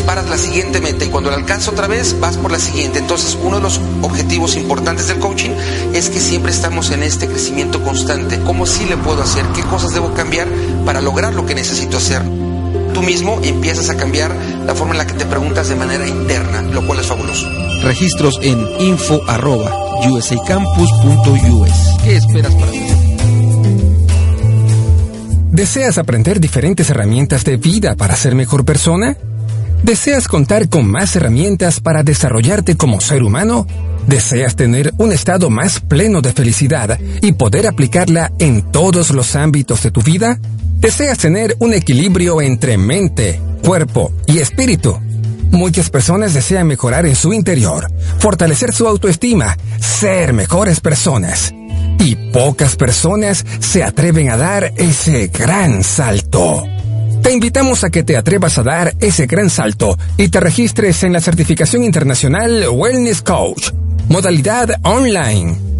disparas la siguiente meta y cuando la alcanzas otra vez vas por la siguiente. Entonces uno de los objetivos importantes del coaching es que siempre estamos en este crecimiento constante. ¿Cómo sí le puedo hacer? ¿Qué cosas debo cambiar para lograr lo que necesito hacer? Tú mismo empiezas a cambiar la forma en la que te preguntas de manera interna, lo cual es fabuloso. Registros en info arroba usacampus.us. ¿Qué esperas para ti? ¿Deseas aprender diferentes herramientas de vida para ser mejor persona? ¿Deseas contar con más herramientas para desarrollarte como ser humano? ¿Deseas tener un estado más pleno de felicidad y poder aplicarla en todos los ámbitos de tu vida? ¿Deseas tener un equilibrio entre mente, cuerpo y espíritu? Muchas personas desean mejorar en su interior, fortalecer su autoestima, ser mejores personas. Y pocas personas se atreven a dar ese gran salto. Te invitamos a que te atrevas a dar ese gran salto y te registres en la certificación internacional Wellness Coach, modalidad online.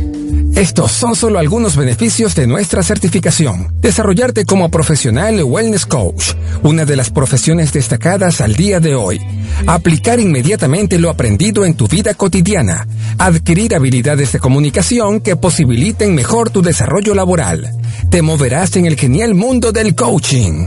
Estos son solo algunos beneficios de nuestra certificación. Desarrollarte como profesional Wellness Coach, una de las profesiones destacadas al día de hoy. Aplicar inmediatamente lo aprendido en tu vida cotidiana. Adquirir habilidades de comunicación que posibiliten mejor tu desarrollo laboral. Te moverás en el genial mundo del coaching.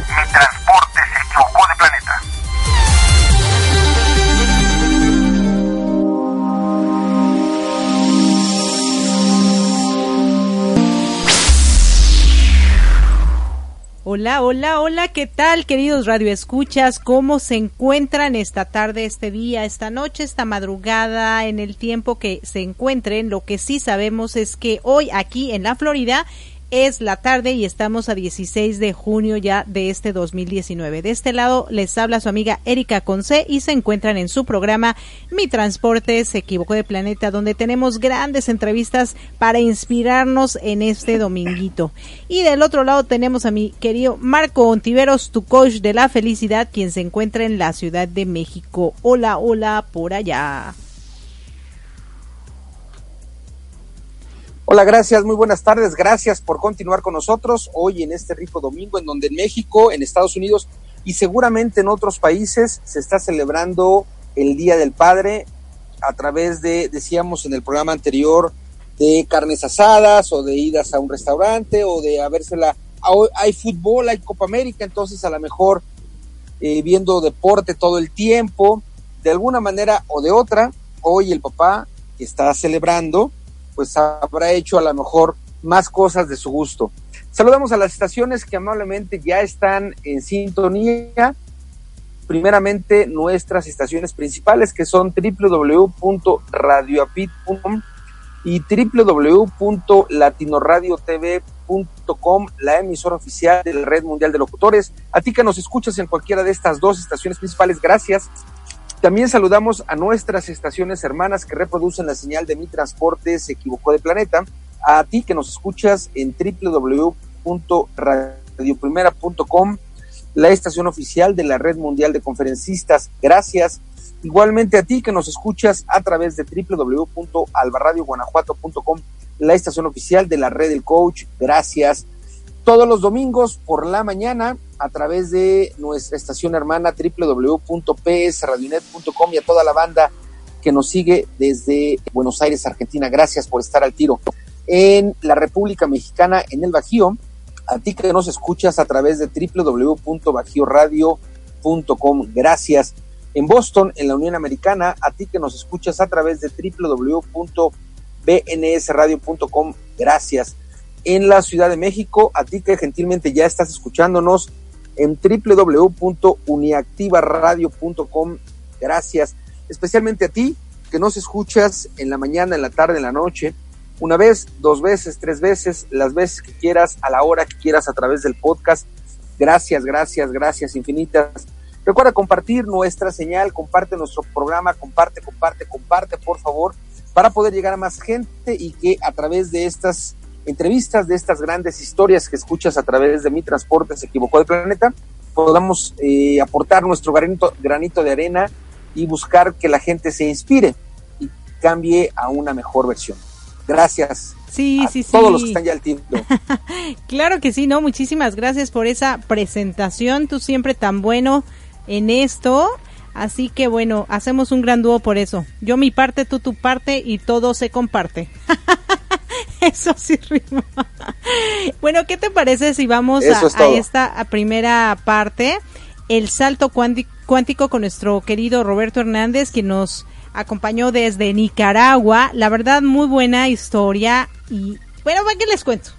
Hola, hola, hola, ¿qué tal queridos radioescuchas? ¿Cómo se encuentran esta tarde, este día, esta noche, esta madrugada, en el tiempo que se encuentren? Lo que sí sabemos es que hoy aquí en la Florida es la tarde y estamos a 16 de junio ya de este 2019. De este lado les habla su amiga Erika Conce y se encuentran en su programa Mi Transporte se equivocó de planeta donde tenemos grandes entrevistas para inspirarnos en este dominguito. Y del otro lado tenemos a mi querido Marco Ontiveros, tu coach de la felicidad, quien se encuentra en la Ciudad de México. Hola, hola por allá. Hola, gracias, muy buenas tardes, gracias por continuar con nosotros hoy en este rico domingo en donde en México, en Estados Unidos y seguramente en otros países se está celebrando el Día del Padre a través de, decíamos en el programa anterior, de carnes asadas o de idas a un restaurante o de habérsela, hay fútbol, hay Copa América, entonces a lo mejor eh, viendo deporte todo el tiempo, de alguna manera o de otra, hoy el papá está celebrando, pues habrá hecho a lo mejor más cosas de su gusto. Saludamos a las estaciones que amablemente ya están en sintonía. Primeramente nuestras estaciones principales que son www.radioapit.com y www.latinoradiotv.com, la emisora oficial de la Red Mundial de Locutores. A ti que nos escuchas en cualquiera de estas dos estaciones principales, gracias. También saludamos a nuestras estaciones hermanas que reproducen la señal de Mi Transporte se equivocó de planeta. A ti que nos escuchas en www.radioprimera.com, la estación oficial de la Red Mundial de Conferencistas. Gracias. Igualmente a ti que nos escuchas a través de www.albarradioguanajuato.com, la estación oficial de la Red del Coach. Gracias. Todos los domingos por la mañana a través de nuestra estación hermana www.psradionet.com y a toda la banda que nos sigue desde Buenos Aires, Argentina. Gracias por estar al tiro. En la República Mexicana, en el Bajío, a ti que nos escuchas a través de www.bajioradio.com. Gracias. En Boston, en la Unión Americana, a ti que nos escuchas a través de bnsradio.com. Gracias. En la Ciudad de México, a ti que gentilmente ya estás escuchándonos en www.uniactivaradio.com. Gracias. Especialmente a ti que nos escuchas en la mañana, en la tarde, en la noche, una vez, dos veces, tres veces, las veces que quieras, a la hora que quieras a través del podcast. Gracias, gracias, gracias infinitas. Recuerda compartir nuestra señal, comparte nuestro programa, comparte, comparte, comparte, por favor, para poder llegar a más gente y que a través de estas entrevistas, de estas grandes historias que escuchas a través de Mi Transporte se equivocó de planeta, podamos eh, aportar nuestro granito, granito de arena y buscar que la gente se inspire y cambie a una mejor versión. Gracias. Sí, sí, sí. Todos los que están ya al tiro. claro que sí, ¿no? Muchísimas gracias por esa presentación. Tú siempre tan bueno en esto. Así que bueno, hacemos un gran dúo por eso. Yo mi parte, tú tu parte y todo se comparte. eso sí rima. bueno, ¿qué te parece si vamos a, esta primera parte? El salto cuántico con nuestro querido Roberto Hernández, que nos acompañó desde Nicaragua. La verdad, muy buena historia. Y bueno, ¿para qué les cuento?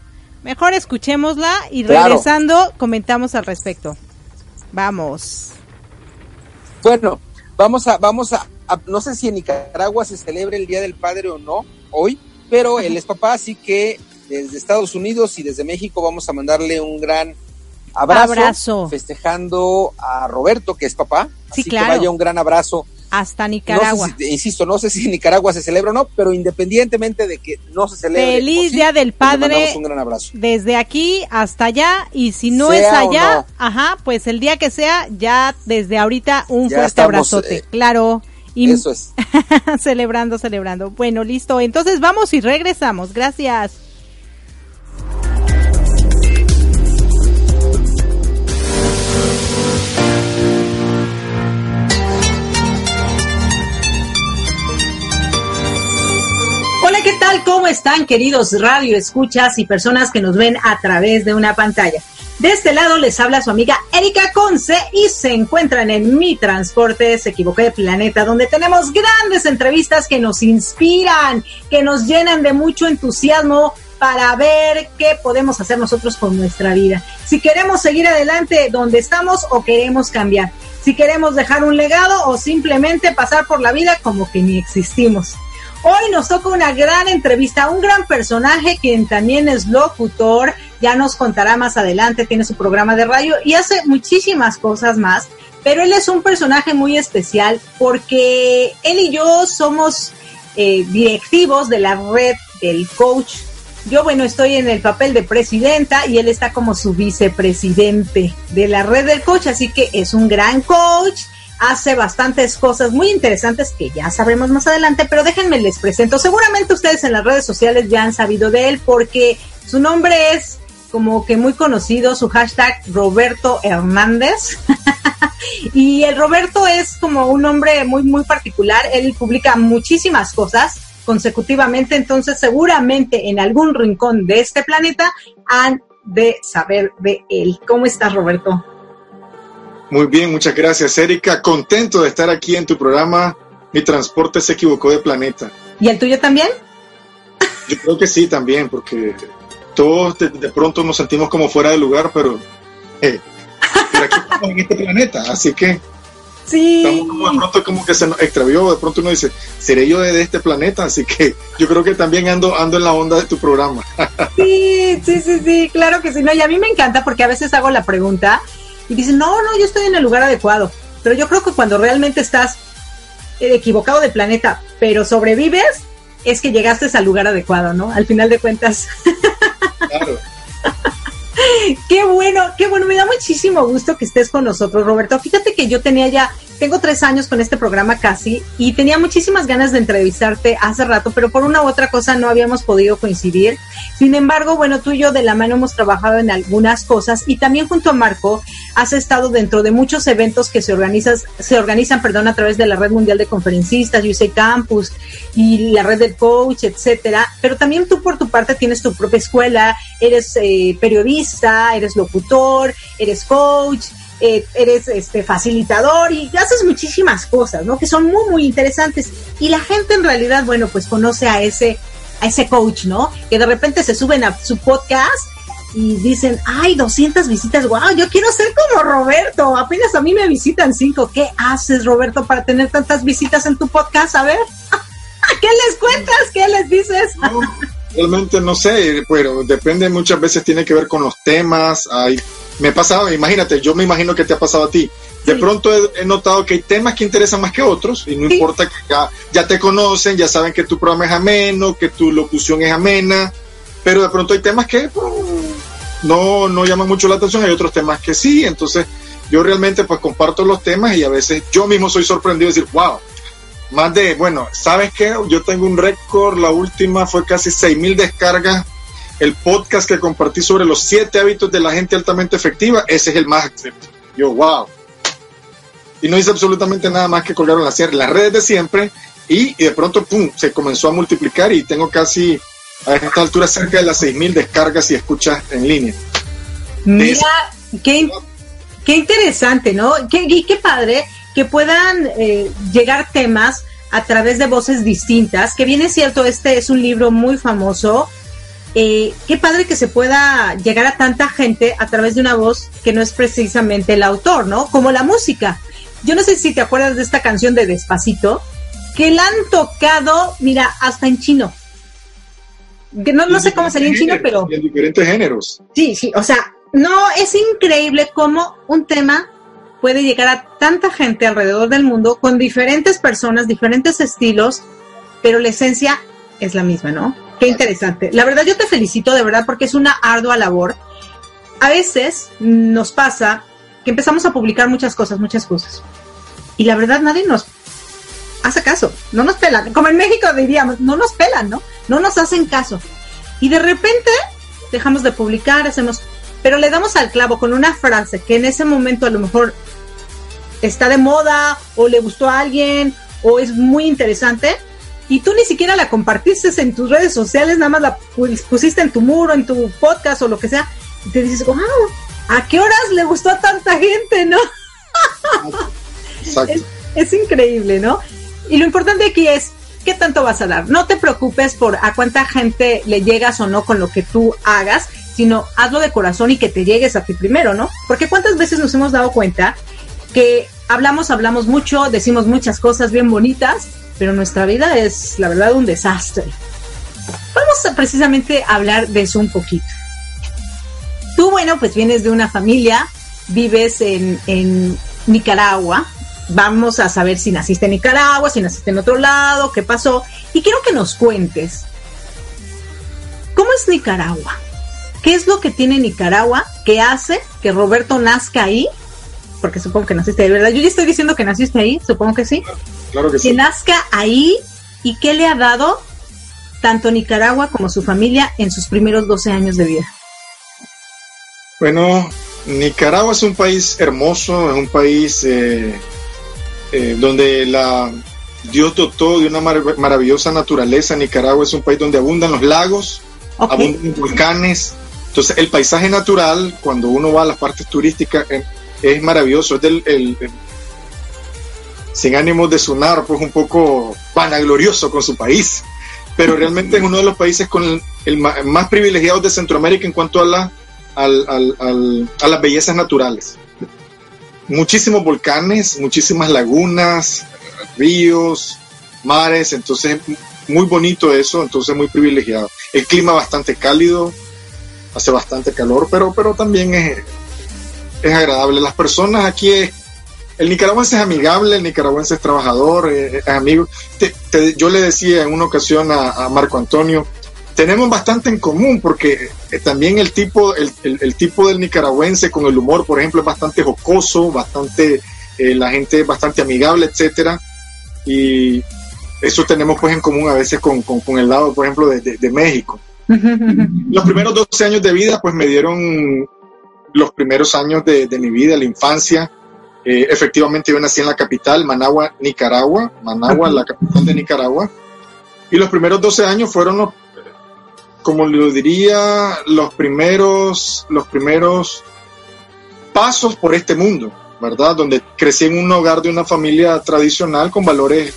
Mejor escuchémosla y regresando comentamos al respecto. Vamos. Bueno, vamos a, vamos a, no sé si en Nicaragua se celebra el Día del Padre o no hoy, pero él es papá, así que desde Estados Unidos y desde México vamos a mandarle un gran abrazo, abrazo. festejando a Roberto, que es papá. Sí, así claro. que vaya un gran abrazo hasta Nicaragua. insisto, no sé si Nicaragua se celebra o no, pero independientemente de que no se celebre. Feliz Día del Padre. Un gran abrazo. Desde aquí hasta allá y si no es allá, ajá, pues el día que sea, ya desde ahorita un fuerte abrazote. Eh, claro. Y eso es. celebrando, celebrando. Bueno, listo. Entonces vamos y regresamos. Gracias. Hola, ¿qué tal? ¿Cómo están, queridos radio escuchas y personas que nos ven a través de una pantalla? De este lado les habla su amiga Erika Conce y se encuentran en Mi Transporte, se equivocó de planeta, donde tenemos grandes entrevistas que nos inspiran, que nos llenan de mucho entusiasmo para ver qué podemos hacer nosotros con nuestra vida. Si queremos seguir adelante donde estamos o queremos cambiar. Si queremos dejar un legado o simplemente pasar por la vida como que ni existimos. Hoy nos toca una gran entrevista, un gran personaje quien también es locutor, ya nos contará más adelante, tiene su programa de radio y hace muchísimas cosas más, pero él es un personaje muy especial porque él y yo somos eh, directivos de la red del coach. Yo, bueno, estoy en el papel de presidenta y él está como su vicepresidente de la red del coach, así que es un gran coach hace bastantes cosas muy interesantes que ya sabremos más adelante, pero déjenme les presento. Seguramente ustedes en las redes sociales ya han sabido de él porque su nombre es como que muy conocido, su hashtag Roberto Hernández. y el Roberto es como un hombre muy, muy particular. Él publica muchísimas cosas consecutivamente, entonces seguramente en algún rincón de este planeta han de saber de él. ¿Cómo estás, Roberto? Muy bien, muchas gracias, Erika. Contento de estar aquí en tu programa. Mi transporte se equivocó de planeta. ¿Y el tuyo también? Yo creo que sí, también, porque todos de, pronto nos sentimos como fuera de lugar, pero, eh, aquí estamos en este planeta, así que sí. estamos como de pronto como que se nos extravió, de pronto uno dice, seré yo de, este planeta, así que yo creo que también ando, ando en la onda de tu programa. sí, sí, sí, sí, claro que sí, no, y a mí me encanta porque a veces hago la pregunta y dicen, no, no, yo estoy en el lugar adecuado. Pero yo creo que cuando realmente estás equivocado de planeta, pero sobrevives, es que llegaste al lugar adecuado, ¿no? Al final de cuentas. Qué bueno, qué bueno, me da muchísimo gusto que estés con nosotros, Roberto. Fíjate que yo tenía ya tengo tres años con este programa casi y tenía muchísimas ganas de entrevistarte hace rato, pero por una u otra cosa no habíamos podido coincidir. Sin embargo, bueno, tú y yo de la mano hemos trabajado en algunas cosas y también junto a Marco has estado dentro de muchos eventos que se organizan, se organizan, perdón, a través de la Red Mundial de Conferencistas, USA Campus y la Red del Coach, etcétera. Pero también tú por tu parte tienes tu propia escuela, eres eh, periodista, eres locutor, eres coach eh, eres este facilitador y haces muchísimas cosas, ¿no? Que son muy, muy interesantes. Y la gente en realidad, bueno, pues conoce a ese a ese coach, ¿no? Que de repente se suben a su podcast y dicen, ay, 200 visitas, wow, yo quiero ser como Roberto, apenas a mí me visitan cinco. ¿Qué haces, Roberto, para tener tantas visitas en tu podcast? A ver, ¿qué les cuentas? ¿Qué les dices? realmente no sé, pero depende, muchas veces tiene que ver con los temas. Hay, me ha pasado, imagínate, yo me imagino que te ha pasado a ti. De pronto he, notado que hay temas que interesan más que otros y no importa que ya, ya te conocen, ya saben que tu programa es ameno, que tu locución es amena, pero de pronto hay temas que pues, no, no llaman mucho la atención, hay otros temas que sí, entonces yo realmente pues comparto los temas y a veces yo mismo soy sorprendido de decir, wow, más de, bueno, ¿sabes qué? Yo tengo un récord, la última fue casi 6.000 descargas. El podcast que compartí sobre los siete hábitos de la gente altamente efectiva, ese es el más Yo, wow. Y no hice absolutamente nada más que colgar las, las redes de siempre y, de pronto, pum, se comenzó a multiplicar y tengo casi a esta altura cerca de las 6.000 descargas y escuchas en línea. Mira, qué, qué interesante, ¿no? Qué, y qué padre que puedan eh, llegar temas a través de voces distintas, que bien es cierto, este es un libro muy famoso. Eh, qué padre que se pueda llegar a tanta gente a través de una voz que no es precisamente el autor, ¿no? Como la música. Yo no sé si te acuerdas de esta canción de Despacito, que la han tocado, mira, hasta en chino. Que no, no sé cómo sería en chino, pero... en diferentes géneros. Sí, sí, o sea, no, es increíble cómo un tema puede llegar a tanta gente alrededor del mundo con diferentes personas, diferentes estilos, pero la esencia es la misma, ¿no? Qué interesante. La verdad yo te felicito de verdad porque es una ardua labor. A veces nos pasa que empezamos a publicar muchas cosas, muchas cosas. Y la verdad nadie nos hace caso, no nos pelan. Como en México diríamos, no nos pelan, ¿no? No nos hacen caso. Y de repente dejamos de publicar, hacemos pero le damos al clavo con una frase que en ese momento a lo mejor está de moda o le gustó a alguien o es muy interesante y tú ni siquiera la compartiste en tus redes sociales, nada más la pusiste en tu muro, en tu podcast o lo que sea, y te dices, wow, ¿a qué horas le gustó a tanta gente, no? es, es increíble, ¿no? Y lo importante aquí es, ¿qué tanto vas a dar? No te preocupes por a cuánta gente le llegas o no con lo que tú hagas, sino hazlo de corazón y que te llegues a ti primero, ¿no? Porque cuántas veces nos hemos dado cuenta que hablamos, hablamos mucho, decimos muchas cosas bien bonitas, pero nuestra vida es, la verdad, un desastre. Vamos a precisamente hablar de eso un poquito. Tú, bueno, pues vienes de una familia, vives en, en Nicaragua, vamos a saber si naciste en Nicaragua, si naciste en otro lado, qué pasó. Y quiero que nos cuentes, ¿cómo es Nicaragua? ¿Qué es lo que tiene Nicaragua que hace que Roberto nazca ahí? Porque supongo que naciste ahí, ¿verdad? Yo ya estoy diciendo que naciste ahí, supongo que sí. Claro que, sí. Que nazca ahí y qué le ha dado tanto Nicaragua como su familia en sus primeros 12 años de vida. Bueno, Nicaragua es un país hermoso, es un país eh, eh, donde la Dios dotó de una maravillosa naturaleza. Nicaragua es un país donde abundan los lagos, abundan volcanes, entonces, el paisaje natural, cuando uno va a las partes turísticas, eh, es maravilloso. Es del, el, sin ánimo de sonar, pues un poco vanaglorioso con su país. Pero realmente es uno de los países con el, más, privilegiados de Centroamérica en cuanto a, la, a las bellezas naturales. Muchísimos volcanes, muchísimas lagunas, ríos, mares, entonces muy bonito eso, entonces muy privilegiado. El clima bastante cálido, hace bastante calor, pero, pero también es, es agradable. Las personas aquí, el nicaragüense es amigable, el nicaragüense es trabajador, eh, es, amigo. yo le decía en una ocasión a, Marco Antonio, tenemos bastante en común porque eh, también el tipo, el, el, tipo del nicaragüense con el humor, por ejemplo, es bastante jocoso, bastante, eh, la gente es bastante amigable, etcétera. Y eso tenemos pues en común a veces con, con, el lado, por ejemplo, de, de México. Los primeros 12 años de vida, pues me dieron los primeros años de, mi vida, la infancia. Eh, efectivamente, yo nací en la capital, Managua, Nicaragua. Managua, la capital de Nicaragua. Y los primeros 12 años fueron los, como lo diría, los primeros, los primeros pasos por este mundo, ¿verdad? Donde crecí en un hogar de una familia tradicional con valores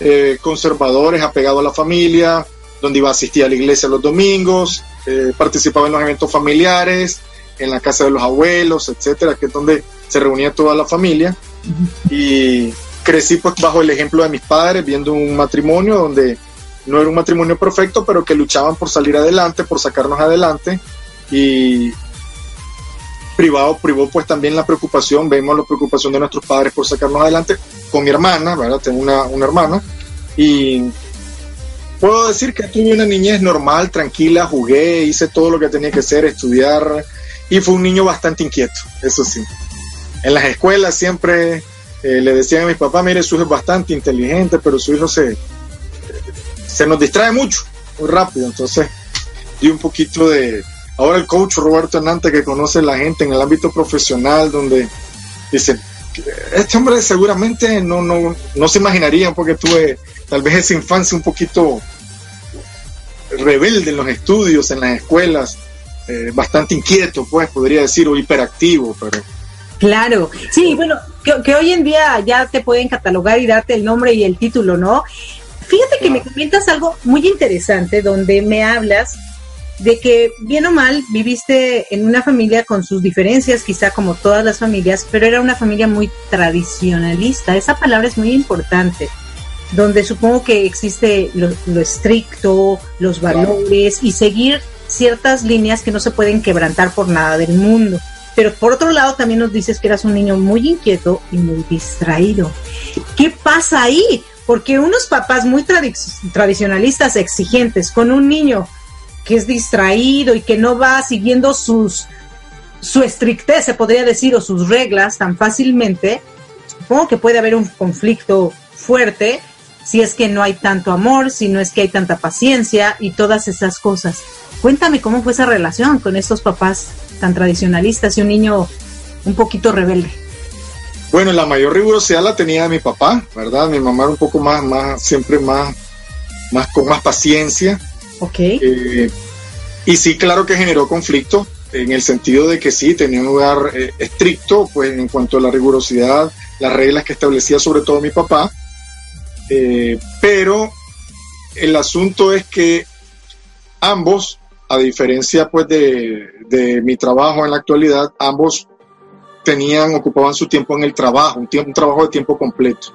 eh, conservadores, apegados a la familia, donde iba a asistir a la iglesia los domingos, eh, participaba en los eventos familiares, en la casa de los abuelos, etcétera, que es donde se reunía toda la familia. Y crecí pues bajo el ejemplo de mis padres, viendo un matrimonio donde no era un matrimonio perfecto, pero que luchaban por salir adelante, por sacarnos adelante. Y privado, privó pues también la preocupación, vemos la preocupación de nuestros padres por sacarnos adelante con mi hermana, ¿verdad? Tengo una, una hermana. Y puedo decir que tuve una niñez normal, tranquila, jugué, hice todo lo que tenía que hacer, estudiar, y fue un niño bastante inquieto, eso sí. En las escuelas siempre eh, le decían a mi papá, mire, su hijo es bastante inteligente, pero su hijo se, se nos distrae mucho, muy rápido, entonces di un poquito de... Ahora el coach Roberto Hernández que conoce a la gente en el ámbito profesional, donde dice, este hombre seguramente no, no, no se imaginaría porque tuve tal vez esa infancia un poquito rebelde en los estudios, en las escuelas, eh, bastante inquieto, pues podría decir, o hiperactivo, pero... Claro, sí, bueno, que, hoy en día ya te pueden catalogar y darte el nombre y el título, ¿no? Fíjate que me comentas algo muy interesante donde me hablas de que bien o mal viviste en una familia con sus diferencias, quizá como todas las familias, pero era una familia muy tradicionalista. Esa palabra es muy importante donde supongo que existe lo, estricto, los valores y seguir ciertas líneas que no se pueden quebrantar por nada del mundo. Pero por otro lado también nos dices que eras un niño muy inquieto y muy distraído. ¿Qué pasa ahí? Porque unos papás muy tradicionalistas, exigentes, con un niño que es distraído y que no va siguiendo sus su estrictez, se podría decir, o sus reglas tan fácilmente, supongo que puede haber un conflicto fuerte si es que no hay tanto amor, si no es que hay tanta paciencia y todas esas cosas. Cuéntame cómo fue esa relación con estos papás tan tradicionalistas y un niño un poquito rebelde. Bueno, la mayor rigurosidad la tenía mi papá, ¿verdad? Mi mamá era un poco más, más, siempre más, más con más paciencia. Ok. Eh, y sí, claro que generó conflicto, en el sentido de que sí, tenía un lugar eh, estricto, pues en cuanto a la rigurosidad, las reglas que establecía sobre todo mi papá, eh, pero el asunto es que ambos, a diferencia pues de, mi trabajo en la actualidad, ambos tenían, ocupaban su tiempo en el trabajo, un, tiempo, un trabajo de tiempo completo.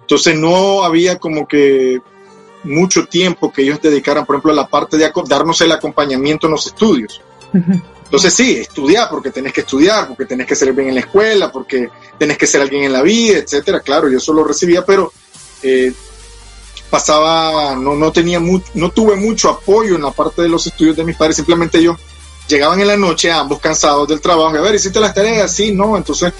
Entonces no había como que mucho tiempo que ellos dedicaran, por ejemplo, a la parte de darnos el acompañamiento en los estudios. Entonces sí, estudiar, porque tenés que estudiar, porque tenés que ser bien en la escuela, porque tenés que ser alguien en la vida, etcétera. Claro, yo eso lo recibía, pero eh, pasaba, no, no tenía mucho, no tuve mucho apoyo en la parte de los estudios de mis padres, simplemente ellos llegaban en la noche, ambos cansados del trabajo, a ver, hiciste las tareas, sí, no, entonces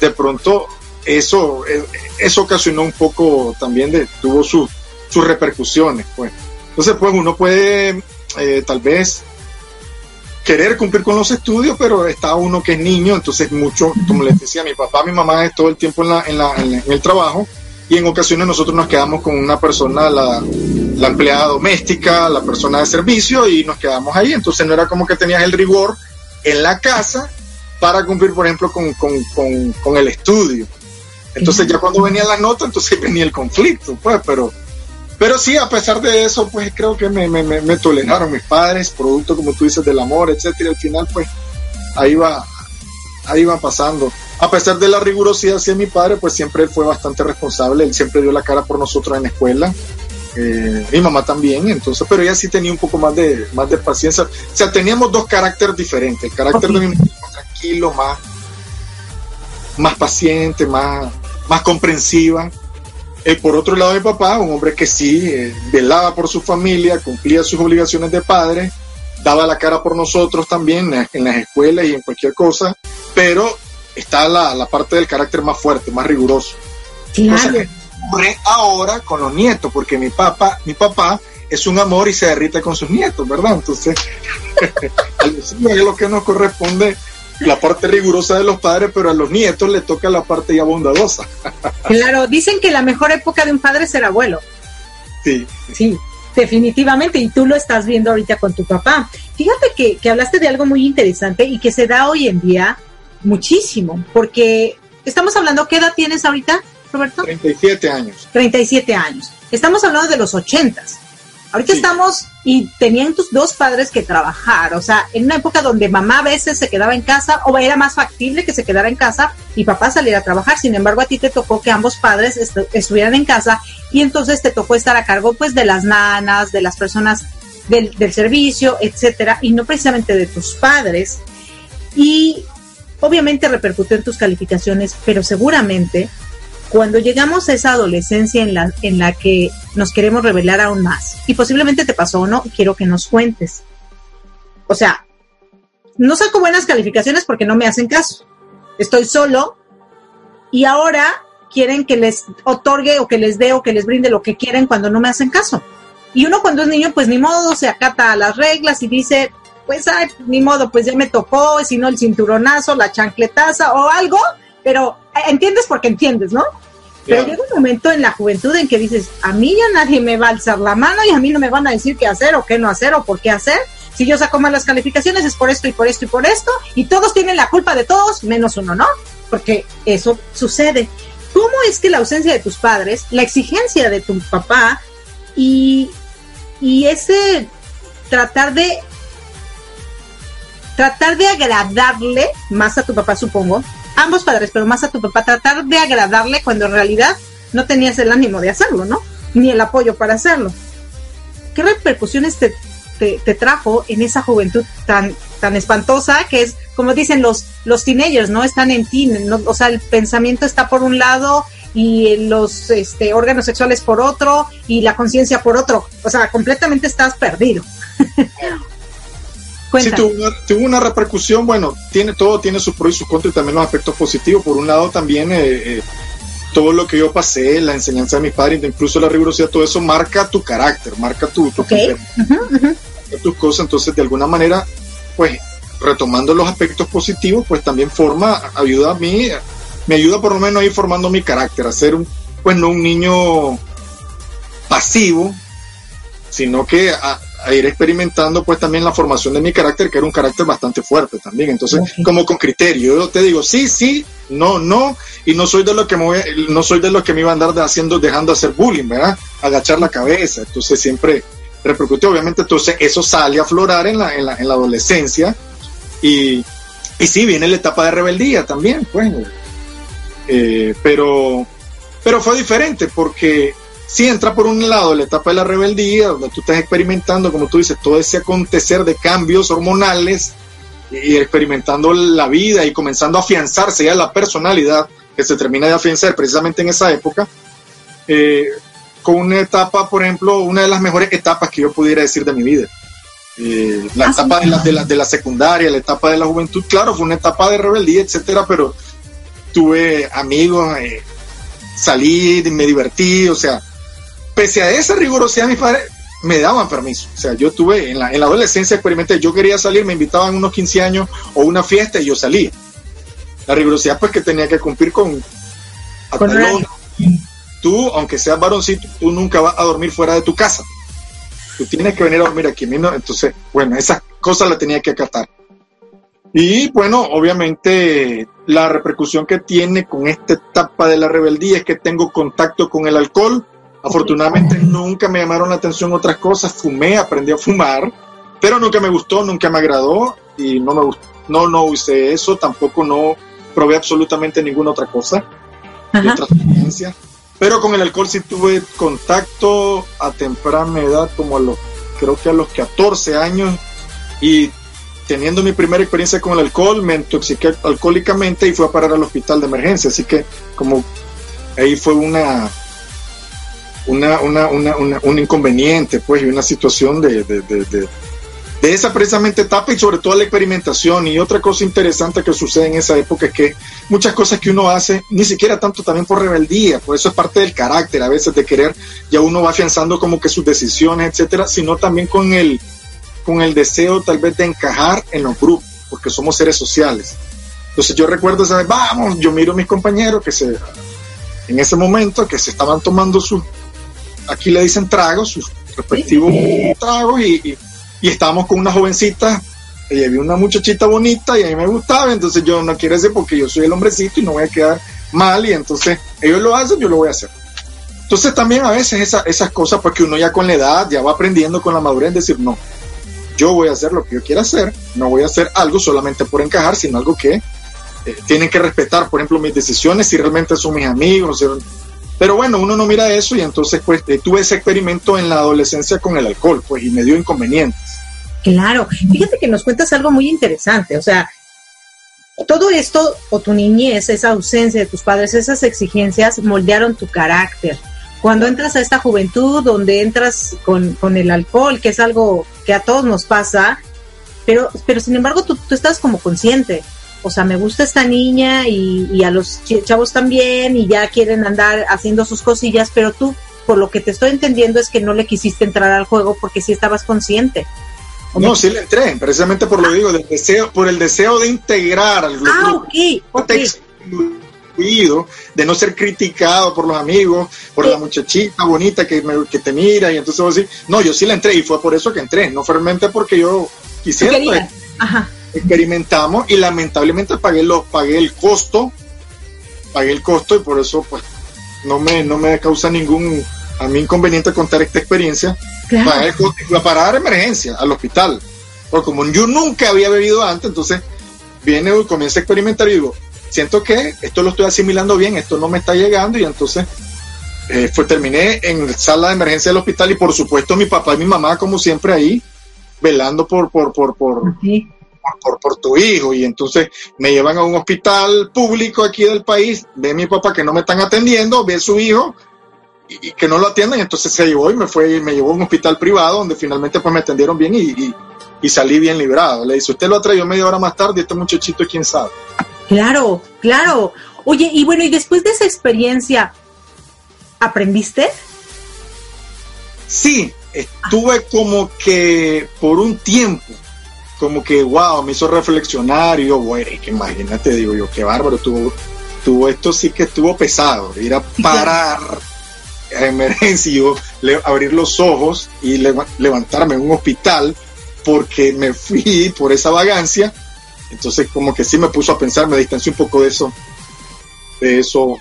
de pronto eso, eh, eso ocasionó un poco también de, tuvo sus repercusiones, pues. Entonces, pues uno puede eh, tal vez querer cumplir con los estudios, pero está uno que es niño, entonces mucho, como les decía, mi papá, mi mamá es todo el tiempo en, la, en, la, en el trabajo, y en ocasiones nosotros nos quedamos con una persona, la, la, empleada doméstica, la persona de servicio y nos quedamos ahí. Entonces no era como que tenías el rigor en la casa para cumplir, por ejemplo, con, con, con, con el estudio. Entonces ya cuando venía la nota, entonces venía el conflicto, pues, pero, pero sí, a pesar de eso, pues creo que me, me, me toleraron mis padres, producto, como tú dices, del amor, etcétera, y al final, pues, ahí va, ahí va pasando a pesar de la rigurosidad hacia mi padre, pues siempre fue bastante responsable, él siempre dio la cara por nosotros en la escuela, eh, mi mamá también, entonces, pero ella sí tenía un poco más de, más de paciencia. O sea, teníamos dos caracteres diferentes, carácter de mi mamá tranquilo, más, más paciente, más, más comprensiva. Eh, por otro lado, mi papá, un hombre que sí, eh, velaba por su familia, cumplía sus obligaciones de padre, daba la cara por nosotros también en las escuelas y en cualquier cosa, pero está la, la parte del carácter más fuerte, más riguroso. Claro. ocurre ahora con los nietos, porque mi papá, mi papá es un amor y se derrite con sus nietos, ¿verdad? Entonces, es lo que nos corresponde la parte rigurosa de los padres, pero a los nietos le toca la parte ya bondadosa. claro, dicen que la mejor época de un padre es ser abuelo. Sí. Sí, definitivamente, y tú lo estás viendo ahorita con tu papá. Fíjate que, que hablaste de algo muy interesante y que se da hoy en día muchísimo, porque estamos hablando, ¿qué edad tienes ahorita, Roberto? 37 años. 37 años. Estamos hablando de los 80 Ahorita estamos y tenían tus dos padres que trabajar, o sea, en una época donde mamá a veces se quedaba en casa o era más factible que se quedara en casa y papá saliera a trabajar. Sin embargo, a ti te tocó que ambos padres estuvieran en casa y entonces te tocó estar a cargo pues de las nanas, de las personas del, del servicio, etcétera, y no precisamente de tus padres. Y obviamente repercutió en tus calificaciones, pero seguramente cuando llegamos a esa adolescencia en la, en la que nos queremos revelar aún más, y posiblemente te pasó o no, quiero que nos cuentes. O sea, no saco buenas calificaciones porque no me hacen caso. Estoy solo y ahora quieren que les otorgue o que les dé o que les brinde lo que quieren cuando no me hacen caso. Y uno cuando es niño, pues ni modo, se acata a las reglas y dice, pues ay, ni modo, pues ya me tocó, si no el cinturonazo, la chancletaza o algo, pero eh, entiendes porque entiendes, ¿no? Pero llega un momento en la juventud en que dices, a mí ya nadie me va a alzar la mano y a mí no me van a decir qué hacer o qué no hacer o por qué hacer. Si yo saco malas calificaciones es por esto y por esto y por esto y todos tienen la culpa de todos menos uno, ¿no? Porque eso sucede. ¿Cómo es que la ausencia de tus padres, la exigencia de tu papá y, y ese tratar de tratar de agradarle más a tu papá, supongo, ambos padres, pero más a tu papá, tratar de agradarle cuando en realidad no tenías el ánimo de hacerlo, ¿no? Ni el apoyo para hacerlo. ¿Qué repercusiones te, te, trajo en esa juventud tan, tan espantosa que es, como dicen los, los teenagers, ¿no? Están en ti, ¿no? o sea, el pensamiento está por un lado y los este, órganos sexuales por otro y la conciencia por otro. O sea, completamente estás perdido. Sí, tuvo una, repercusión, bueno, tiene todo, tiene sus pros y sus contras y también los aspectos positivos. Por un lado también eh, eh, todo lo que yo pasé, la enseñanza de mis padres, incluso la rigurosidad, todo eso marca tu carácter, marca tu, tu tus cosas. Entonces, de alguna manera, pues, retomando los aspectos positivos, pues también forma, ayuda a mí, me ayuda por lo menos a ir formando mi carácter, a ser, un, pues, no un niño pasivo, sino que a, a ir experimentando pues también la formación de mi carácter, que era un carácter bastante fuerte también. Entonces, como con criterio, yo te digo, sí, sí, no, no, y no soy de los que me no soy de los que me iba a andar haciendo, dejando hacer bullying, ¿verdad? Agachar la cabeza. Entonces siempre repercute, obviamente, entonces eso sale a aflorar en la, en la, en la adolescencia. Y, y sí, viene la etapa de rebeldía también, pues. Eh, pero, pero fue diferente porque sí entra por un lado la etapa de la rebeldía, donde tú estás experimentando, como tú dices, todo ese acontecer de cambios hormonales y experimentando la vida y comenzando a afianzarse ya la personalidad que se termina de afianzar precisamente en esa época, eh, con una etapa, por ejemplo, una de las mejores etapas que yo pudiera decir de mi vida. Eh, la ah, etapa de, la, de, la, de, la, secundaria, la etapa de la juventud, claro, fue una etapa de rebeldía, etcétera, pero tuve amigos, eh, salí, me divertí, o sea, pese a esa rigurosidad, mis padres me daban permiso. O sea, yo tuve en la, en la adolescencia experimenté, yo quería salir, me invitaban unos 15 años o una fiesta y yo salía. La rigurosidad pues que tenía que cumplir con... tú, aunque seas varoncito, tú nunca vas a dormir fuera de tu casa. Tú tienes que venir a dormir aquí mismo. Entonces, bueno, esas cosas las tenía que acatar. Y bueno, obviamente la repercusión que tiene con esta etapa de la rebeldía es que tengo contacto con el alcohol, Afortunadamente nunca me llamaron la atención otras cosas, fumé, aprendí a fumar, pero nunca me gustó, nunca me agradó y no me gustó, no, no usé eso, tampoco no probé absolutamente ninguna otra cosa, otra experiencia. Pero con el alcohol sí tuve contacto a temprana edad, como a los, creo que a los 14 años, y teniendo mi primera experiencia con el alcohol, me intoxiqué alcohólicamente y fui a parar al hospital de emergencia, así que como ahí fue una una, una, una, un inconveniente, pues, y una situación de, de, de, de, esa precisamente etapa y sobre todo la experimentación. Y otra cosa interesante que sucede en esa época es que muchas cosas que uno hace, ni siquiera tanto también por rebeldía, por eso es parte del carácter, a veces de querer, ya uno va afianzando como que sus decisiones, etcétera, sino también con el, con el deseo tal vez de encajar en los grupos, porque somos seres sociales. Entonces yo recuerdo, ¿sabes? Vamos, yo miro a mis compañeros que se, en ese momento, que se estaban tomando sus aquí le dicen tragos, sus respectivos tragos, y, y, estábamos con una jovencita, y había una muchachita bonita y a mí me gustaba, entonces yo no quiero decir porque yo soy el hombrecito y no voy a quedar mal, y entonces ellos lo hacen, yo lo voy a hacer. Entonces también a veces esa, esas cosas, porque uno ya con la edad ya va aprendiendo con la madurez, decir, no, yo voy a hacer lo que yo quiera hacer, no voy a hacer algo solamente por encajar, sino algo que eh, tienen que respetar, por ejemplo, mis decisiones, si realmente son mis amigos. Pero bueno, uno no mira eso y entonces pues eh, tuve ese experimento en la adolescencia con el alcohol, pues, y me dio inconvenientes. Claro, fíjate que nos cuentas algo muy interesante, o sea, todo esto o tu niñez, esa ausencia de tus padres, esas exigencias moldearon tu carácter. Cuando entras a esta juventud, donde entras con, con el alcohol, que es algo que a todos nos pasa, pero, pero sin embargo tú, tú estás como consciente. O sea, me gusta esta niña y, y a los chavos también y ya quieren andar haciendo sus cosillas, pero tú, por lo que te estoy entendiendo, es que no le quisiste entrar al juego porque sí estabas consciente. No, sí le entré, precisamente por lo ah. digo, del deseo, por el deseo de integrar al grupo. Ah, ok, okay. de no ser criticado por los amigos, por la muchachita bonita que, me, que te mira, y entonces vos decís, no, yo sí le entré, y fue por eso que entré, no realmente porque yo quisiera. Pues, Ajá. Experimentamos y lamentablemente pagué, lo, pagué el costo, pagué el costo y por eso pues no me, no me causa ningún a mí inconveniente contar esta experiencia. Para, para dar emergencia al hospital. Porque como yo nunca había bebido antes, entonces viene y comienza a experimentar y digo, siento que esto lo estoy asimilando bien, esto no me está llegando y entonces eh, fue, terminé en sala de emergencia del hospital y por supuesto mi papá y mi mamá como siempre ahí velando por por por por, por, por, tu hijo y entonces me llevan a un hospital público aquí del país, ve mi papá que no me están atendiendo, ve su hijo y, que no lo atienden, entonces se llevó y me fue me llevó a un hospital privado donde finalmente pues me atendieron bien y, y, salí bien librado. Le dice, usted lo ha traído media hora más tarde, este muchachito quién sabe. Claro, claro. Oye, y bueno, y después de esa experiencia, ¿aprendiste? Sí, estuve como que por un tiempo, como que wow, me hizo reflexionar y yo, bueno, que imagínate, digo yo, qué bárbaro, tuvo, tuvo esto sí que estuvo pesado, ir a parar emergencia yo abrir los ojos y levantarme en un hospital porque me fui por esa vagancia. Entonces como que sí me puso a pensar, me distancié un poco de eso, de esos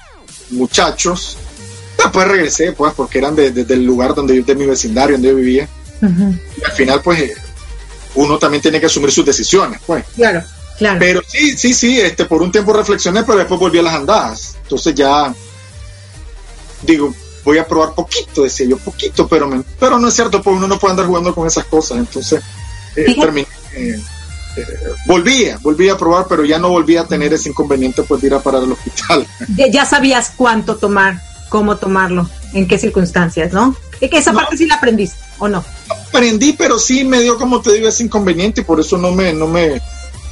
muchachos. Después regresé, pues, porque eran desde de, el lugar donde yo, de mi vecindario, donde yo vivía. Y al final, pues, uno también tiene que asumir sus decisiones, pues. Claro, claro. Pero sí, sí, sí, este, por un tiempo reflexioné, pero después volví a las andadas. Entonces ya, digo, voy a probar poquito, decía yo, poquito, pero, pero no es cierto, porque uno no puede andar jugando con esas cosas. Entonces, eh, terminé, eh, eh, volvía, volvía a probar, pero ya no volvía a tener ese inconveniente pues de ir a parar al hospital. Ya, sabías cuánto tomar, cómo tomarlo, en qué circunstancias, ¿no? que esa parte sí la aprendiste, ¿o no? Aprendí, pero sí me dio, como te digo, ese inconveniente y por eso no me, no me,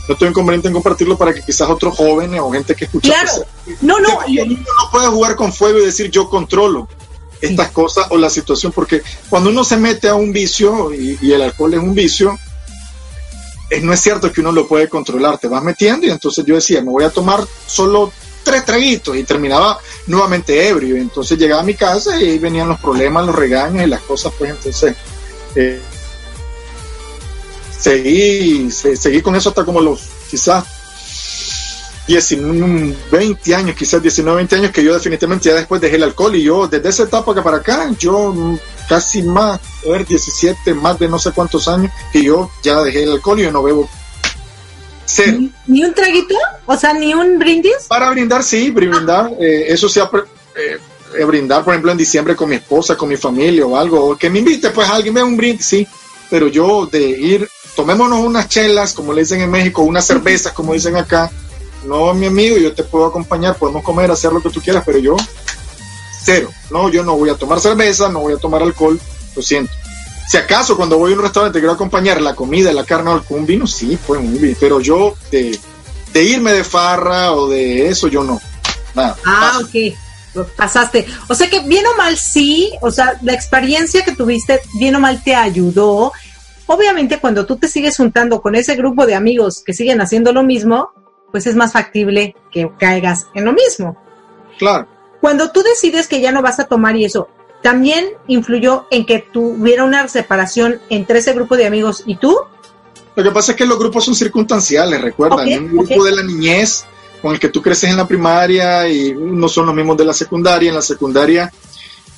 no estoy inconveniente en compartirlo para que quizás otros jóvenes o gente que escucha. Claro, no, no. No puede jugar con fuego y decir yo controlo estas cosas o la situación, porque cuando uno se mete a un vicio y, el alcohol es un vicio, es, no es cierto que uno lo puede controlar, te vas metiendo y entonces yo decía, me voy a tomar solo tres traguitos y terminaba nuevamente ebrio, entonces llegaba a mi casa y ahí venían los problemas, los regaños y las cosas, pues entonces eh, seguí, seguí con eso hasta como los quizás 19, 20 años, quizás 19, 20 años, que yo definitivamente ya después dejé el alcohol. Y yo desde esa etapa que para acá, yo casi más, a ver, 17, más de no sé cuántos años, que yo ya dejé el alcohol y yo no bebo ¿Ni, un traguito? O sea, ni un brindis? Para brindar, sí, brindar, eh, eso sí, eh, eh, brindar, por ejemplo, en diciembre con mi esposa, con mi familia o algo, o que me invite, pues alguien ve un brindis, sí, pero yo de ir, tomémonos unas chelas, como le dicen en México, unas cervezas, como dicen acá, no, mi amigo, yo te puedo acompañar, podemos comer, hacer lo que tú quieras, pero yo, cero. No, yo no voy a tomar cerveza, no voy a tomar alcohol, lo siento. Si acaso cuando voy a un restaurante quiero acompañar la comida, la carne o un vino, sí, pues un vino. Pero yo de, irme de farra o de eso, yo no. Nada. Ah, ok. Pasaste. O sea que bien o mal sí, o sea, la experiencia que tuviste, bien o mal te ayudó. Obviamente cuando tú te sigues juntando con ese grupo de amigos que siguen haciendo lo mismo, pues es más factible que caigas en lo mismo. Claro. Cuando tú decides que ya no vas a tomar y eso, ¿también influyó en que tuviera una separación entre ese grupo de amigos y tú? Lo que pasa es que los grupos son circunstanciales, recuerda, un grupo de la niñez con el que tú creces en la primaria y no son los mismos de la secundaria. En la secundaria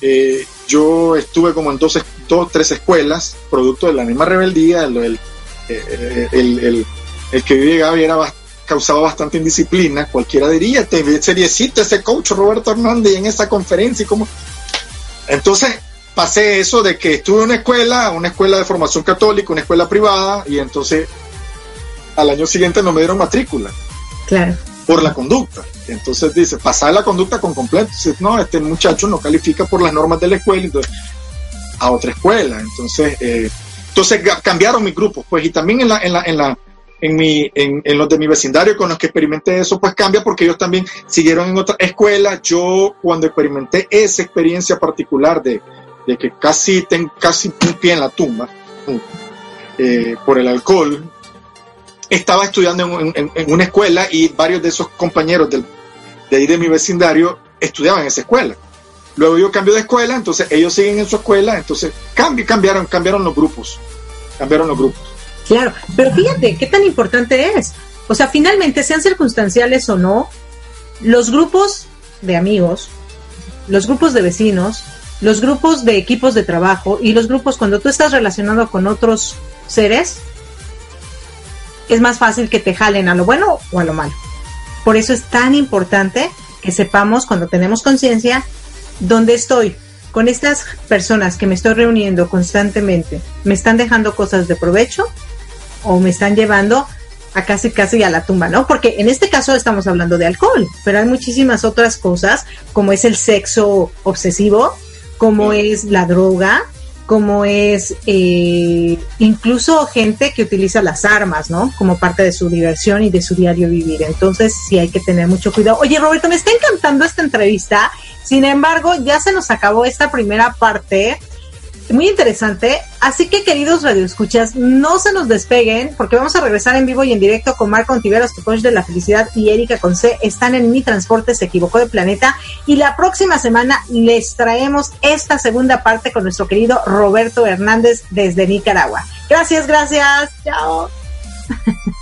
eh, yo estuve como en dos, dos, tres escuelas, producto de la misma rebeldía, el, el, eh, el, el que vive Gaby era causaba bastante indisciplina, cualquiera diría, te seriecito ese coach Roberto Hernández en esa conferencia y como... Entonces pasé eso de que estuve en una escuela, una escuela de formación católica, una escuela privada, y entonces al año siguiente no me dieron matrícula. Claro. Por la conducta. Entonces dice, pasar la conducta con completo. Dice, no, este muchacho no califica por las normas de la escuela, entonces a otra escuela. Entonces, eh, entonces cambiaron mis grupos, pues, y también en la, en la, en la, en mi, en, en, los de mi vecindario con los que experimenté eso, pues cambia porque ellos también siguieron en otra escuela. Yo cuando experimenté esa experiencia particular de, que casi tengo casi un pie en la tumba eh, por el alcohol, estaba estudiando en, una escuela y varios de esos compañeros de ahí de mi vecindario estudiaban en esa escuela. Luego yo cambio de escuela, entonces ellos siguen en su escuela, entonces cambiaron, cambiaron los grupos, cambiaron los grupos. Claro, pero fíjate qué tan importante es. O sea, finalmente, sean circunstanciales o no, los grupos de amigos, los grupos de vecinos, los grupos de equipos de trabajo y los grupos cuando tú estás relacionado con otros seres, es más fácil que te jalen a lo bueno o a lo malo. Por eso es tan importante que sepamos cuando tenemos conciencia dónde estoy. Con estas personas que me estoy reuniendo constantemente, ¿me están dejando cosas de provecho o me están llevando a casi casi a la tumba, ¿no? Porque en este caso estamos hablando de alcohol, pero hay muchísimas otras cosas, como es el sexo obsesivo, como es la droga, como es eh, incluso gente que utiliza las armas, ¿no? Como parte de su diversión y de su diario vivir. Entonces sí hay que tener mucho cuidado. Oye, Roberto, me está encantando esta entrevista. Sin embargo, ya se nos acabó esta primera parte muy interesante. Así que, queridos radioescuchas, no se nos despeguen porque vamos a regresar en vivo y en directo con Marco Ontiveros, tu coach de la felicidad, y Erika Conce. Están en Mi Transporte, se equivocó de planeta. Y la próxima semana les traemos esta segunda parte con nuestro querido Roberto Hernández desde Nicaragua. Gracias, gracias. Chao.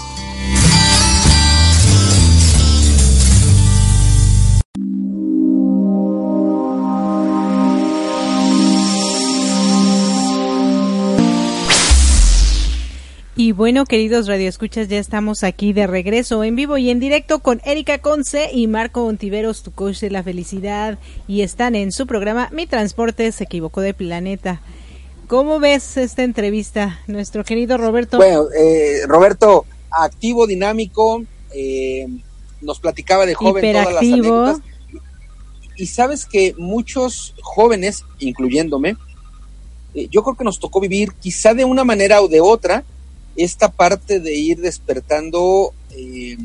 Y bueno, queridos radioescuchas, ya estamos aquí de regreso en vivo y en directo con Erika Conce y Marco Ontiveros, tu coach de la felicidad, y están en su programa Mi Transporte se equivocó de planeta. ¿Cómo ves esta entrevista, nuestro querido Roberto? Bueno, eh, Roberto, activo, dinámico, eh, nos platicaba de joven todas las anécdotas. Y sabes que muchos jóvenes, incluyéndome, eh, yo creo que nos tocó vivir quizá de una manera o de otra esta parte de ir despertando eh,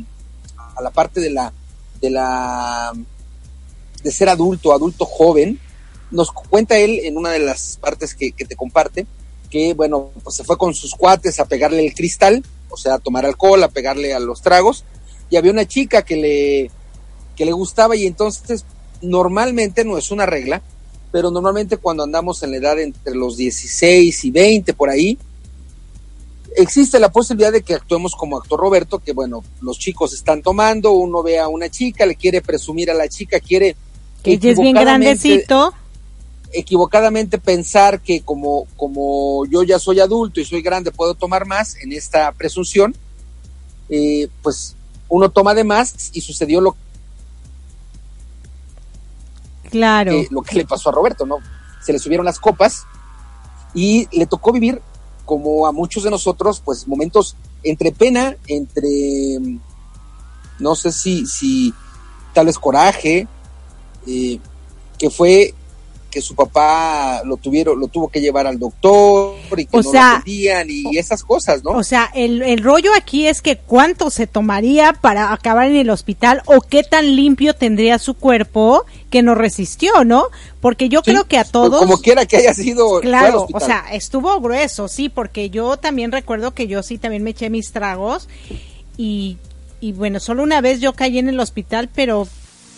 a la parte de la de la de ser adulto, adulto joven, nos cuenta él en una de las partes que, te comparte, que bueno, pues se fue con sus cuates a pegarle el cristal, o sea, a tomar alcohol, a pegarle a los tragos, y había una chica que le, que le gustaba y entonces normalmente no es una regla, pero normalmente cuando andamos en la edad entre los 16 y 20 por ahí, existe la posibilidad de que actuemos como actor Roberto, que bueno, los chicos están tomando, uno ve a una chica, le quiere presumir a la chica, quiere... Que ella es bien grandecito. Equivocadamente pensar que como, como yo ya soy adulto y soy grande, puedo tomar más en esta presunción, eh, pues uno toma de más y sucedió lo claro. que, lo que le pasó a Roberto, ¿no? Se le subieron las copas y le tocó vivir como a muchos de nosotros, pues momentos entre pena, entre, no sé si, si tal vez coraje, eh, que fue que su papá lo tuvieron, lo tuvo que llevar al doctor y que no lo atendían y esas cosas, ¿no? O sea, el, el rollo aquí es que cuánto se tomaría para acabar en el hospital o qué tan limpio tendría su cuerpo que no resistió, ¿no? Porque yo creo que a todos... Como quiera que haya sido... Claro, o sea, estuvo grueso, sí, porque yo también recuerdo que yo sí también me eché mis tragos y, y bueno, solo una vez yo caí en el hospital, pero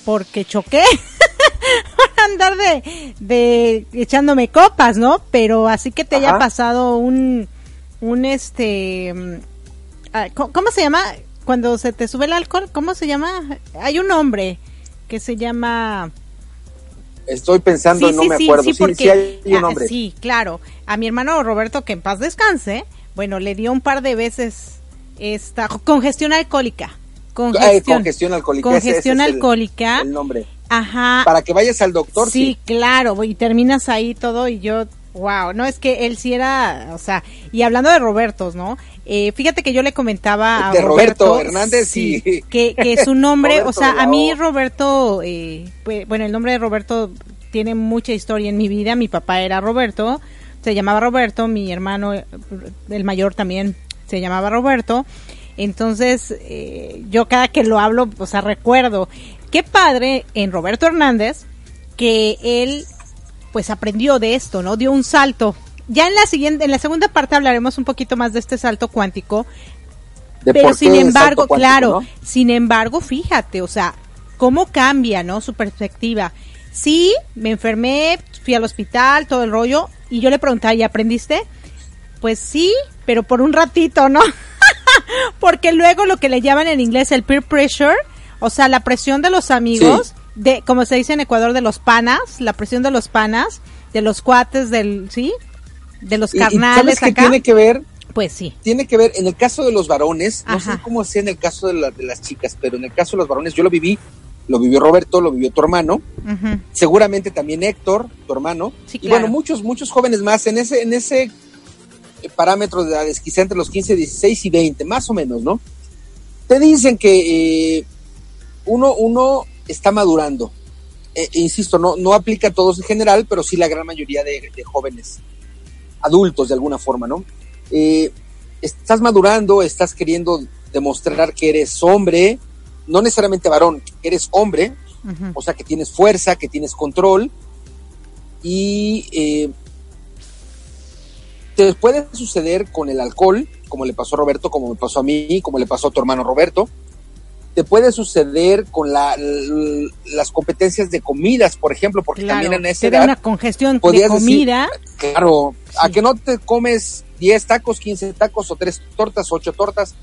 porque choqué. Por andar de, de echándome copas, ¿no? Pero así que te haya pasado un, un este, mm, ah, ¿cómo, se llama? Cuando se te sube el alcohol, ¿cómo se llama? Hay un nombre que se llama... Estoy pensando, no me acuerdo. Sí, porque, sí hay un ah, nombre. sí, claro. A mi hermano Roberto, que en paz descanse, bueno, le dio un par de veces esta congestión alcohólica. Congestión, congestión alcohólica. ese- ese Congestión es el- alcohólica. El, nombre. Ajá. Para que vayas al doctor, sí, sí. claro, y terminas ahí todo y yo, wow, no es que él sí era, o sea, y hablando de Robertos, ¿no? Eh, fíjate que yo le comentaba a De Roberto Hernández, sí. que, que su nombre, o sea, a mí. Roberto, eh, pues, bueno, el nombre de Roberto tiene mucha historia en mi vida, mi papá era Roberto, se llamaba Roberto, mi hermano, el mayor también se llamaba Roberto, entonces eh, yo cada que lo hablo, o sea, recuerdo, qué padre en Roberto Hernández que él pues aprendió de esto, ¿no? Dio un salto. Ya en la siguiente, en la segunda parte hablaremos un poquito más de este salto cuántico, De pero sin embargo, cuántico, claro, ¿no? sin embargo, fíjate, o sea, cómo cambia, ¿no? Su perspectiva. Sí, me enfermé, fui al hospital, todo el rollo, y yo le preguntaba, ¿y aprendiste? Pues sí, pero por un ratito, ¿no? Porque luego lo que le llaman en inglés el peer pressure, o sea, la presión de los amigos, de como se dice en Ecuador, de los panas, la presión de los panas, de los cuates, del, ¿sí? De los Y- y carnales ¿Sabes qué acá. tiene que ver? Pues sí. Tiene que ver, en el caso de los varones, no sé cómo sea en el caso de, la- de las chicas, pero en el caso de los varones, yo lo viví, lo vivió Roberto, lo vivió tu hermano, seguramente también Héctor, tu hermano, Sí, y bueno, muchos, muchos jóvenes más en ese, en ese eh, parámetro de edades, quizá entre los 15, 16 y 20, más o menos, ¿no? Te dicen que eh, uno, uno está madurando. Eh, insisto, no, no aplica a todos en general, pero sí la gran mayoría de, de jóvenes adultos de alguna forma, ¿no? Eh, estás madurando, estás queriendo demostrar que eres hombre, no necesariamente varón, que eres hombre, o sea, que tienes fuerza, que tienes control, y eh, te puede suceder con el alcohol, como le pasó a Roberto, como me pasó a mí, como le pasó a tu hermano Roberto. Te puede suceder con la- las competencias de comidas, por ejemplo, porque Claro, también en da edad, una congestión de decir, comida. claro, a que no te comes 10 tacos, 15 tacos o 3 tortas, 8 tortas.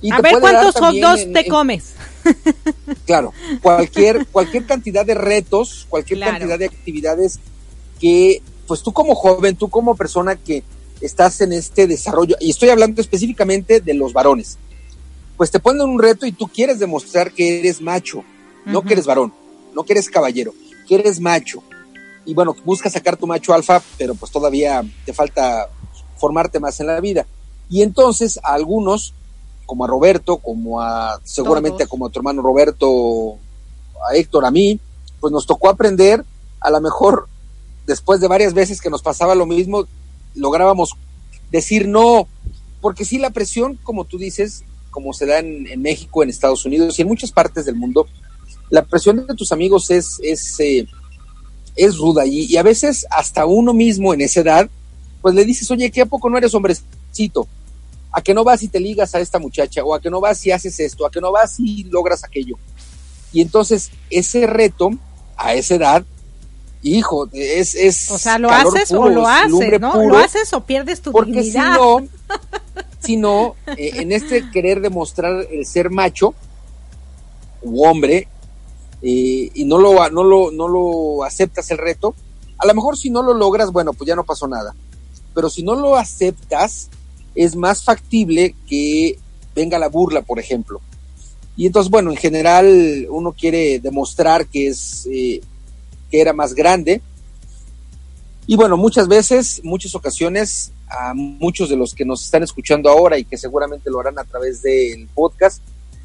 Y a te ver cuántos hot dogs en- te en- comes. Claro, cualquier, cualquier cantidad de retos, cualquier Claro. cantidad de actividades que, pues tú como joven, tú como persona que estás en este desarrollo, y estoy hablando específicamente de los varones, pues te ponen un reto y tú quieres demostrar que eres macho, no que eres varón, no que eres caballero, que eres macho. Y bueno, buscas sacar tu macho alfa, pero pues todavía te falta formarte más en la vida. Y entonces a algunos, como a Roberto, como a seguramente Todos. como a tu hermano Roberto, a Héctor, a mí, pues nos tocó aprender, a lo mejor después de varias veces que nos pasaba lo mismo, lográbamos decir no, porque sí la presión, como tú dices, como se da en, México, en Estados Unidos y en muchas partes del mundo, la presión de tus amigos es, es, eh, es ruda y, y a veces hasta uno mismo en esa edad, pues le dices, oye, ¿qué a poco no eres hombrecito? ¿A que no vas y te ligas a esta muchacha? ¿O a que no vas y haces esto? ¿A que no vas y logras aquello? Y entonces ese reto a esa edad, hijo, es... es O sea, lo haces puro, o lo es haces, ¿no? puro, Lo haces o pierdes tu porque si dignidad. no, si no, eh, en este querer demostrar el ser macho u hombre eh, y no lo, no, lo, no lo aceptas el reto, a lo mejor si no lo logras, bueno, pues ya no pasó nada. Pero si no lo aceptas, es más factible que venga la burla, por ejemplo. Y entonces, bueno, en general uno quiere demostrar que es eh, que era más grande. Y bueno, muchas veces, muchas ocasiones, a muchos de los que nos están escuchando ahora y que seguramente lo harán a través del podcast,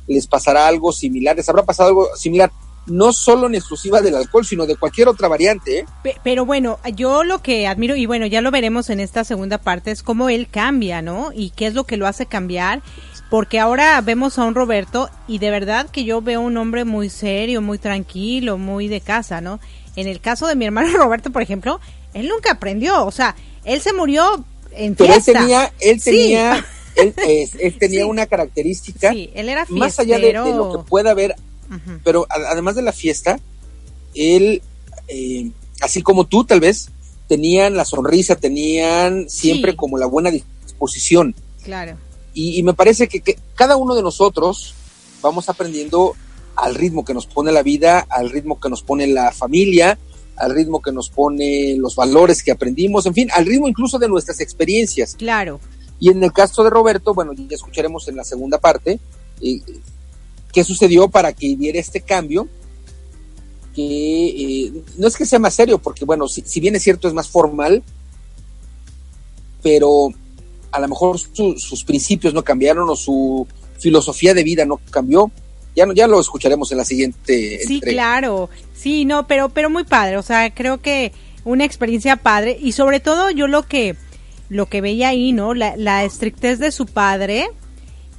les pasará algo similar, les habrá pasado algo similar, no solo en exclusiva del alcohol, sino de cualquier otra variante. ¿eh? Pe- Pero bueno, yo lo que admiro, y bueno, ya lo veremos en esta segunda parte, es cómo él cambia, ¿no? Y qué es lo que lo hace cambiar. Porque ahora vemos a un Roberto y de verdad que yo veo un hombre muy serio, muy tranquilo, muy de casa, ¿no? En el caso de mi hermano Roberto, por ejemplo, él nunca aprendió, o sea, él se murió en Pero él fiesta. tenía, él Sí. tenía, él, es- él tenía Sí. una característica, Sí, él era más allá de, de lo fiestero. que pueda haber pero además de la fiesta, él, eh, así como tú tal vez, tenían la sonrisa, tenían siempre como la buena disposición. Claro. Y, me parece que, que, cada uno de nosotros vamos aprendiendo al ritmo que nos pone la vida, al ritmo que nos pone la familia, al ritmo que nos pone los valores que aprendimos, en fin, al ritmo incluso de nuestras experiencias. Claro. Y en el caso de Roberto, bueno, ya escucharemos en la segunda parte eh, qué sucedió para que hubiera este cambio, que eh, no es que sea más serio, porque bueno, si, si, bien es cierto es más formal, pero a lo mejor sus principios no cambiaron o su filosofía de vida no cambió. Ya, ya lo escucharemos en la siguiente. Sí, claro. Sí, no, pero, pero muy padre. O sea, creo que una experiencia padre y sobre todo yo lo que lo que veía ahí, ¿no? La, la estrictez de su padre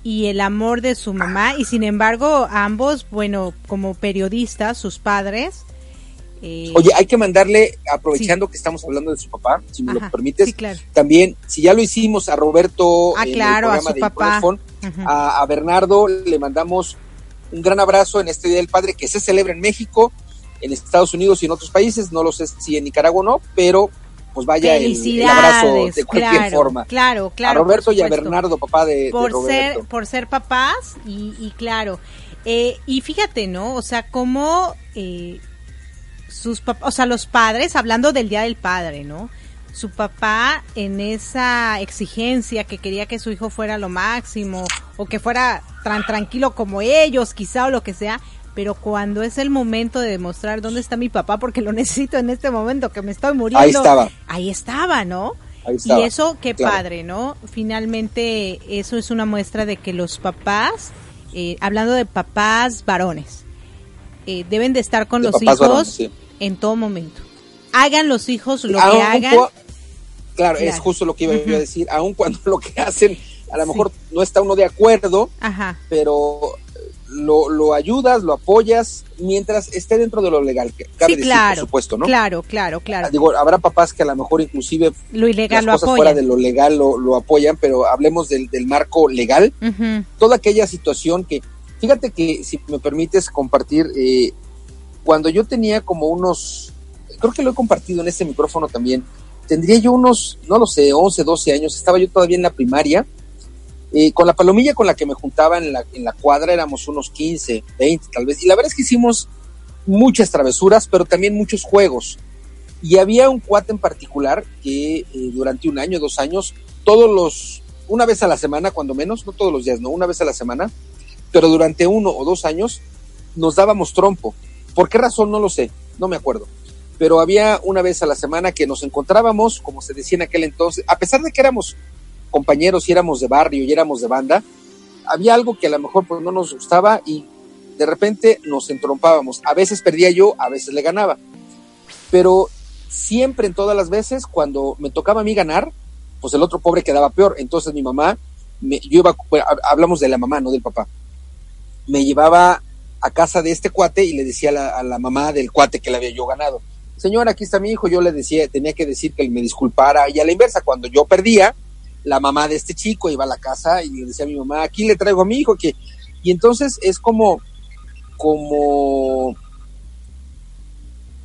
y el amor de su mamá y sin embargo ambos, bueno, como periodistas, sus padres, eh, Oye, hay que mandarle, aprovechando que estamos hablando de su papá, si me lo permites, también, si ya lo hicimos a Roberto, ah, claro, a su papá. a, Bernardo le mandamos un gran abrazo en este Día del Padre que se celebra en México, en Estados Unidos y en otros países, no lo sé si en Nicaragua o no, pero pues vaya el, abrazo de cualquier forma. Claro, claro. A Roberto y a Bernardo, papá de, por Roberto. Ser, por ser papás y, claro. Eh, y fíjate, ¿no? O sea, cómo... Eh, sus o sea, los padres, hablando del Día del Padre, ¿no? Su papá en esa exigencia que quería que su hijo fuera lo máximo o que fuera tan tranquilo como ellos, quizá o lo que sea, pero cuando es el momento de demostrar dónde está mi papá porque lo necesito en este momento que me estoy muriendo. Ahí estaba. Ahí estaba, ¿no? Ahí estaba, y eso, qué padre, ¿no? Finalmente, eso es una muestra de que los papás, eh, hablando de papás varones, eh, deben de estar con los hijos en todo momento. Hagan los hijos lo que hagan. Claro, es justo lo que iba a decir, aun cuando lo que hacen, a lo mejor no está uno de acuerdo, pero lo, lo, ayudas, lo apoyas mientras esté dentro de lo legal, que cabe decir, por supuesto, ¿no? Claro, claro, claro. Digo, habrá papás que a lo mejor inclusive lo ilegal las cosas fuera de lo legal lo, lo, apoyan, pero hablemos del, del marco legal. Toda aquella situación que, fíjate que si me permites compartir, eh, cuando yo tenía como unos, creo que lo he compartido en este micrófono también, tendría yo unos, no lo sé, 11, 12 años, estaba yo todavía en la primaria, eh, con la palomilla con la que me juntaba en la, cuadra éramos unos 15, 20 tal vez, y la verdad es que hicimos muchas travesuras, pero también muchos juegos. Y había un cuate en particular que eh, durante un año, dos años, todos los, una vez a la semana, cuando menos, no todos los días, no, una vez a la semana, pero durante uno o dos años nos dábamos trompo. ¿Por qué razón? No lo sé, no me acuerdo. Pero había una vez a la semana que nos encontrábamos, como se decía en aquel entonces, a pesar de que éramos compañeros y éramos de barrio y éramos de banda, había algo que a lo mejor pues, no nos gustaba y de repente nos entrompábamos. A veces perdía yo, a veces le ganaba. Pero siempre, en todas las veces, cuando me tocaba a mí ganar, pues el otro pobre quedaba peor. Entonces mi mamá, me, yo iba, hablamos de la mamá, no del papá, me llevaba a casa de este cuate y le decía a la, mamá del cuate que le había yo ganado. Señora, aquí está mi hijo, yo le decía, tenía que decir que él me disculpara y a la inversa, cuando yo perdía, la mamá de este chico iba a la casa y le decía a mi mamá, aquí le traigo a mi hijo, que, y entonces es como, como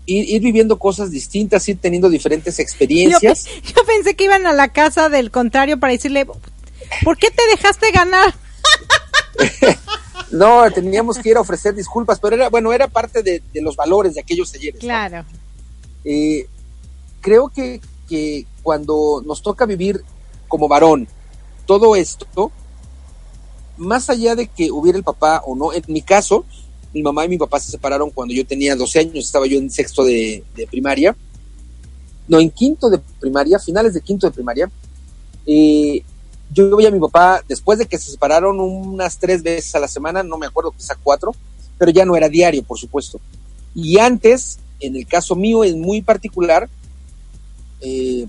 ir, viviendo cosas distintas, ir teniendo diferentes experiencias. Yo, yo, pensé que iban a la casa del contrario para decirle, ¿por qué te dejaste ganar? No, teníamos que ir a ofrecer disculpas, pero era, bueno, era parte de, los valores de aquellos talleres. Claro. Eh, creo que, cuando nos toca vivir como varón todo esto, más allá de que hubiera el papá o no, en mi caso, mi mamá y mi papá se separaron cuando yo tenía 12 años, estaba yo en sexto de, de primaria, no, en quinto de primaria, finales de quinto de primaria, eh, yo veía a mi papá después de que se separaron unas tres veces a la semana, no me acuerdo, quizá cuatro, pero ya no era diario, por supuesto. Y antes, en el caso mío es muy particular, eh,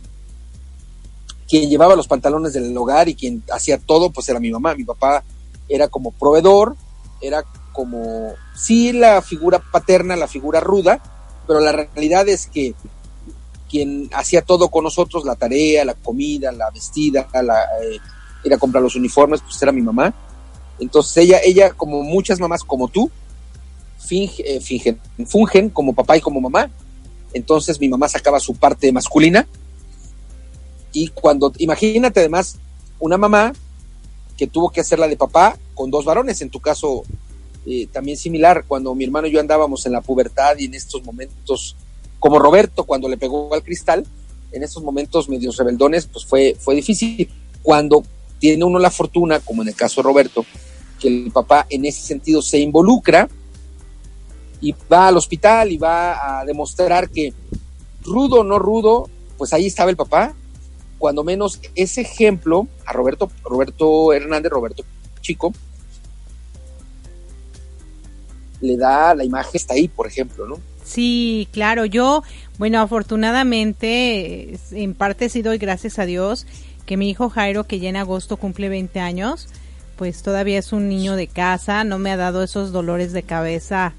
quien llevaba los pantalones del hogar y quien hacía todo, pues era mi mamá. Mi papá era como proveedor, era como, sí, la figura paterna, la figura ruda, pero la realidad es que quien hacía todo con nosotros, la tarea, la comida, la vestida, la, eh, comprar los uniformes, pues era mi mamá. Entonces ella, ella, como muchas mamás como tú, finge, fingen, fungen como papá y como mamá. Entonces mi mamá sacaba su parte masculina. Y cuando, imagínate además, una mamá que tuvo que hacer la de papá con dos varones, en tu caso eh, también similar, cuando mi hermano y yo andábamos en la pubertad y en estos momentos, como Roberto cuando le pegó al cristal, en estos momentos medios rebeldones, pues fue, fue difícil. Cuando tiene uno la fortuna, como en el caso de Roberto, que el papá en ese sentido se involucra y va al hospital y va a demostrar que rudo o no rudo, pues ahí estaba el papá. Cuando menos ese ejemplo a Roberto, Roberto Hernández, Roberto Chico, le da la imagen, está ahí, por ejemplo, ¿no? Sí, claro, yo, bueno, afortunadamente, en parte sí doy gracias a Dios que mi hijo Jairo, que ya en agosto cumple 20 años, pues todavía es un niño de casa, no me ha dado esos dolores de cabeza.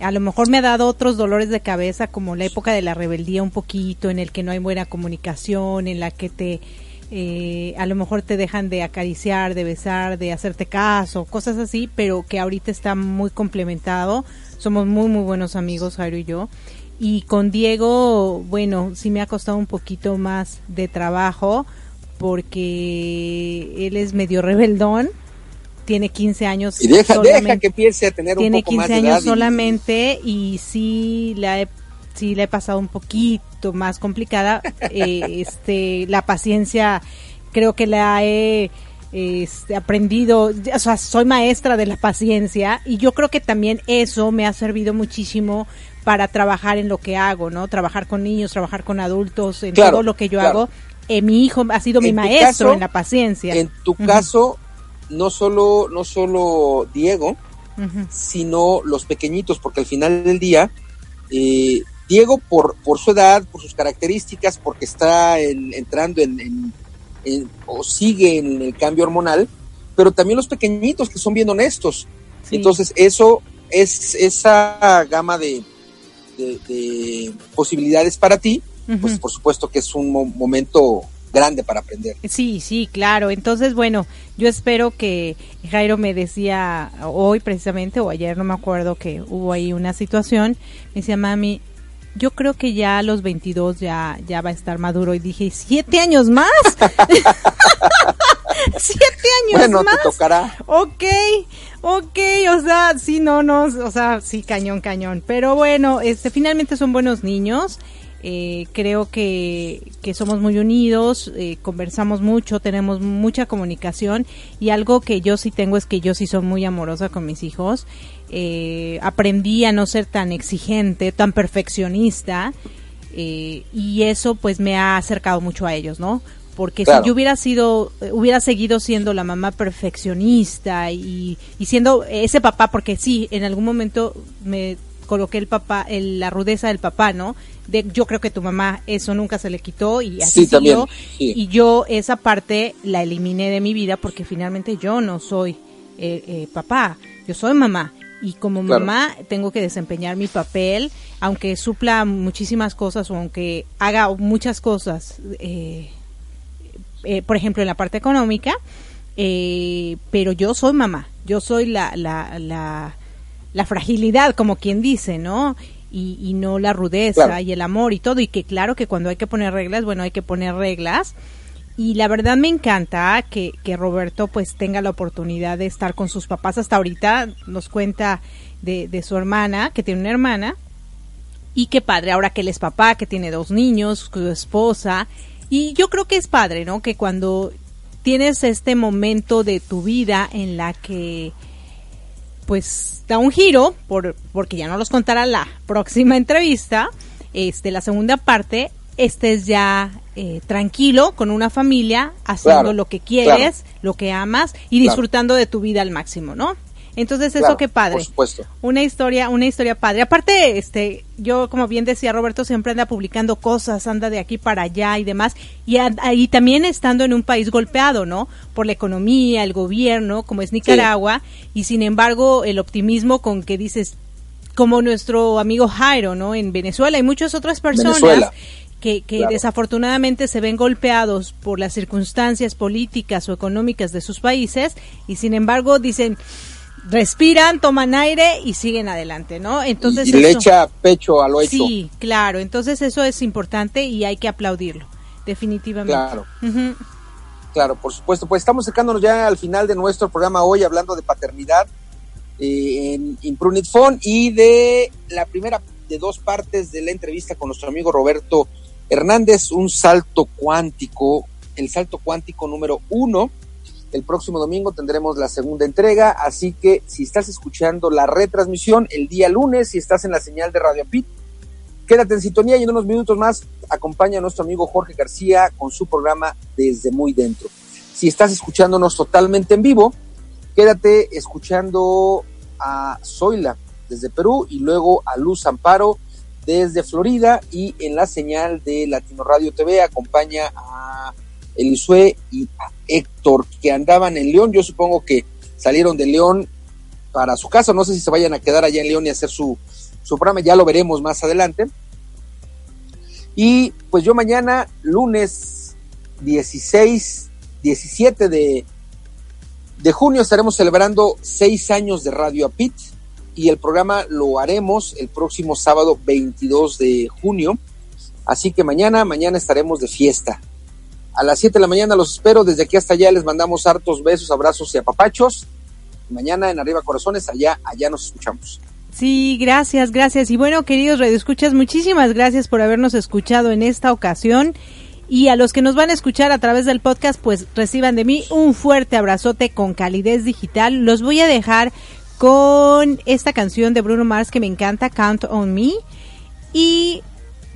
A lo mejor me ha dado otros dolores de cabeza como la época de la rebeldía un poquito, en el que no hay buena comunicación, en la que te eh, a lo mejor te dejan de acariciar, de besar, de hacerte caso, cosas así, pero que ahorita está muy complementado. Somos muy, muy buenos amigos, Jairo y yo. Y con Diego, bueno, sí me ha costado un poquito más de trabajo porque él es medio rebeldón tiene 15 años. Y deja, deja que empiece a tener un poco más de años solamente y sí la he, sí le he pasado un poquito más complicada. eh, este, la paciencia creo que la he este, aprendido, o sea, soy maestra de la paciencia y yo creo que también eso me ha servido muchísimo para trabajar en lo que hago, ¿no? Trabajar con niños, trabajar con adultos, en todo lo que yo hago. Eh, mi hijo ha sido mi maestro en la paciencia. En tu caso, no solo, no solo Diego, sino los pequeñitos, porque al final del día, eh, Diego por, por su edad, por sus características, porque está entrando en, o sigue en el cambio hormonal, pero también los pequeñitos que son bien honestos. Entonces, eso es esa gama de, de, posibilidades para ti, pues por supuesto que es un momento grande para aprender. Sí, sí, claro. Entonces, bueno, yo espero que Jairo me decía hoy precisamente, o ayer, no me acuerdo, que hubo ahí una situación, me decía, mami, yo creo que ya a los 22 ya, ya va a estar maduro. Y dije, ¿siete años más? ¿Siete años bueno, más? te tocará. Ok, ok, o sea, sí, no, no, o sea, sí, cañón, cañón. Pero bueno, este, finalmente son buenos niños. Eh, creo que, que, somos muy unidos, eh, conversamos mucho, tenemos mucha comunicación y algo que yo sí tengo es que yo sí soy muy amorosa con mis hijos. Eh, aprendí a no ser tan exigente, tan perfeccionista y eso pues me ha acercado mucho a ellos, ¿no? Porque si yo hubiera sido, hubiera seguido siendo la mamá perfeccionista y, y siendo ese papá, porque sí, en algún momento me coloqué el papá, el, la rudeza del papá, ¿no? De, yo creo que tu mamá eso nunca se le quitó y así siguió. Y yo esa parte la eliminé de mi vida porque finalmente yo no soy eh, eh, papá, yo soy mamá. Y como mamá tengo que desempeñar mi papel, aunque supla muchísimas cosas o aunque haga muchas cosas, eh, por ejemplo en la parte económica, pero yo soy mamá, yo soy la, la, la la fragilidad, como quien dice, ¿no? Y, y no la rudeza y el amor y todo. Y que claro que cuando hay que poner reglas, bueno, hay que poner reglas. Y la verdad me encanta que, que Roberto pues tenga la oportunidad de estar con sus papás. Hasta ahorita nos cuenta de, de su hermana, que tiene una hermana. Y qué padre, ahora que él es papá, que tiene dos niños, su esposa. Y yo creo que es padre, ¿no? Que cuando tienes este momento de tu vida en la que pues da un giro, por, porque ya no los contará la próxima entrevista, este, la segunda parte, estés ya eh, tranquilo con una familia, haciendo lo que quieres, lo que amas y disfrutando de tu vida al máximo, ¿no? Entonces eso qué padre. Por supuesto. Una historia, una historia padre. Aparte, este, yo como bien decía Roberto, siempre anda publicando cosas, anda de aquí para allá y demás. Y, ahí también estando en un país golpeado, ¿no? Por la economía, el gobierno, como es Nicaragua. Y sin embargo, el optimismo con que dices, como nuestro amigo Jairo, ¿no? En Venezuela y muchas otras personas. que, que desafortunadamente se ven golpeados por las circunstancias políticas o económicas de sus países y sin embargo dicen respiran, toman aire y siguen adelante, ¿no? Entonces y, le echa pecho a lo hecho. Sí, claro, entonces eso es importante y hay que aplaudirlo, definitivamente. Claro. Claro, por supuesto. Pues estamos acercándonos ya al final de nuestro programa hoy hablando de paternidad eh, en Imprunit Phone y de la primera de dos partes de la entrevista con nuestro amigo Roberto Hernández, un salto cuántico, el salto cuántico número uno. El próximo domingo tendremos la segunda entrega, así que si estás escuchando la retransmisión el día lunes, si estás en la señal de Radio Pit, quédate en sintonía y en unos minutos más acompaña a nuestro amigo Jorge García con su programa Desde Muy Dentro. Si estás escuchándonos totalmente en vivo, quédate escuchando a Zoila desde Perú y luego a Luz Amparo desde Florida y en la señal de Latino Radio TV acompaña a Elisue y Héctor que andaban en León. Yo supongo que salieron de León para su casa. No sé si se vayan a quedar allá en León y hacer su, su programa. Ya lo veremos más adelante. Y pues yo mañana, lunes 16, 17 de, de junio, estaremos celebrando seis años de Radio Apit y el programa lo haremos el próximo sábado 22 de junio. Así que mañana, mañana estaremos de fiesta. A las 7 de la mañana los espero. Desde aquí hasta allá les mandamos hartos besos, abrazos y apapachos. Mañana en Arriba Corazones, allá, allá nos escuchamos. Sí, gracias, gracias. Y bueno, queridos radioescuchas, muchísimas gracias por habernos escuchado en esta ocasión. Y a los que nos van a escuchar a través del podcast, pues reciban de mí un fuerte abrazote con calidez digital. Los voy a dejar con esta canción de Bruno Mars que me encanta, Count on Me. Y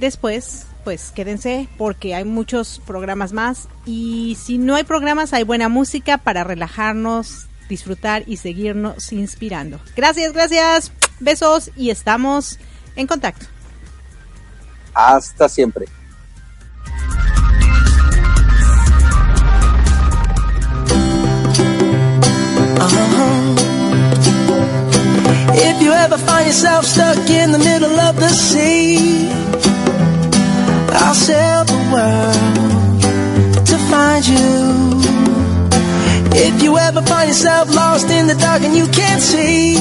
después, pues quédense porque hay muchos programas más. Y si no hay programas, hay buena música para relajarnos, disfrutar y seguirnos inspirando. Gracias, gracias. Besos y estamos en contacto. Hasta siempre. If you ever find yourself stuck in the middle of the sea, I'll sail the world to find you. If you ever find yourself lost in the dark and you can't see,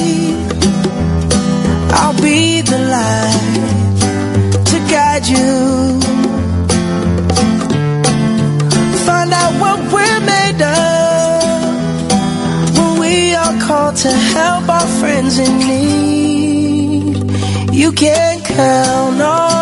I'll be the light to guide you. Find out what we're made of when we are called to help our friends in need. You can count on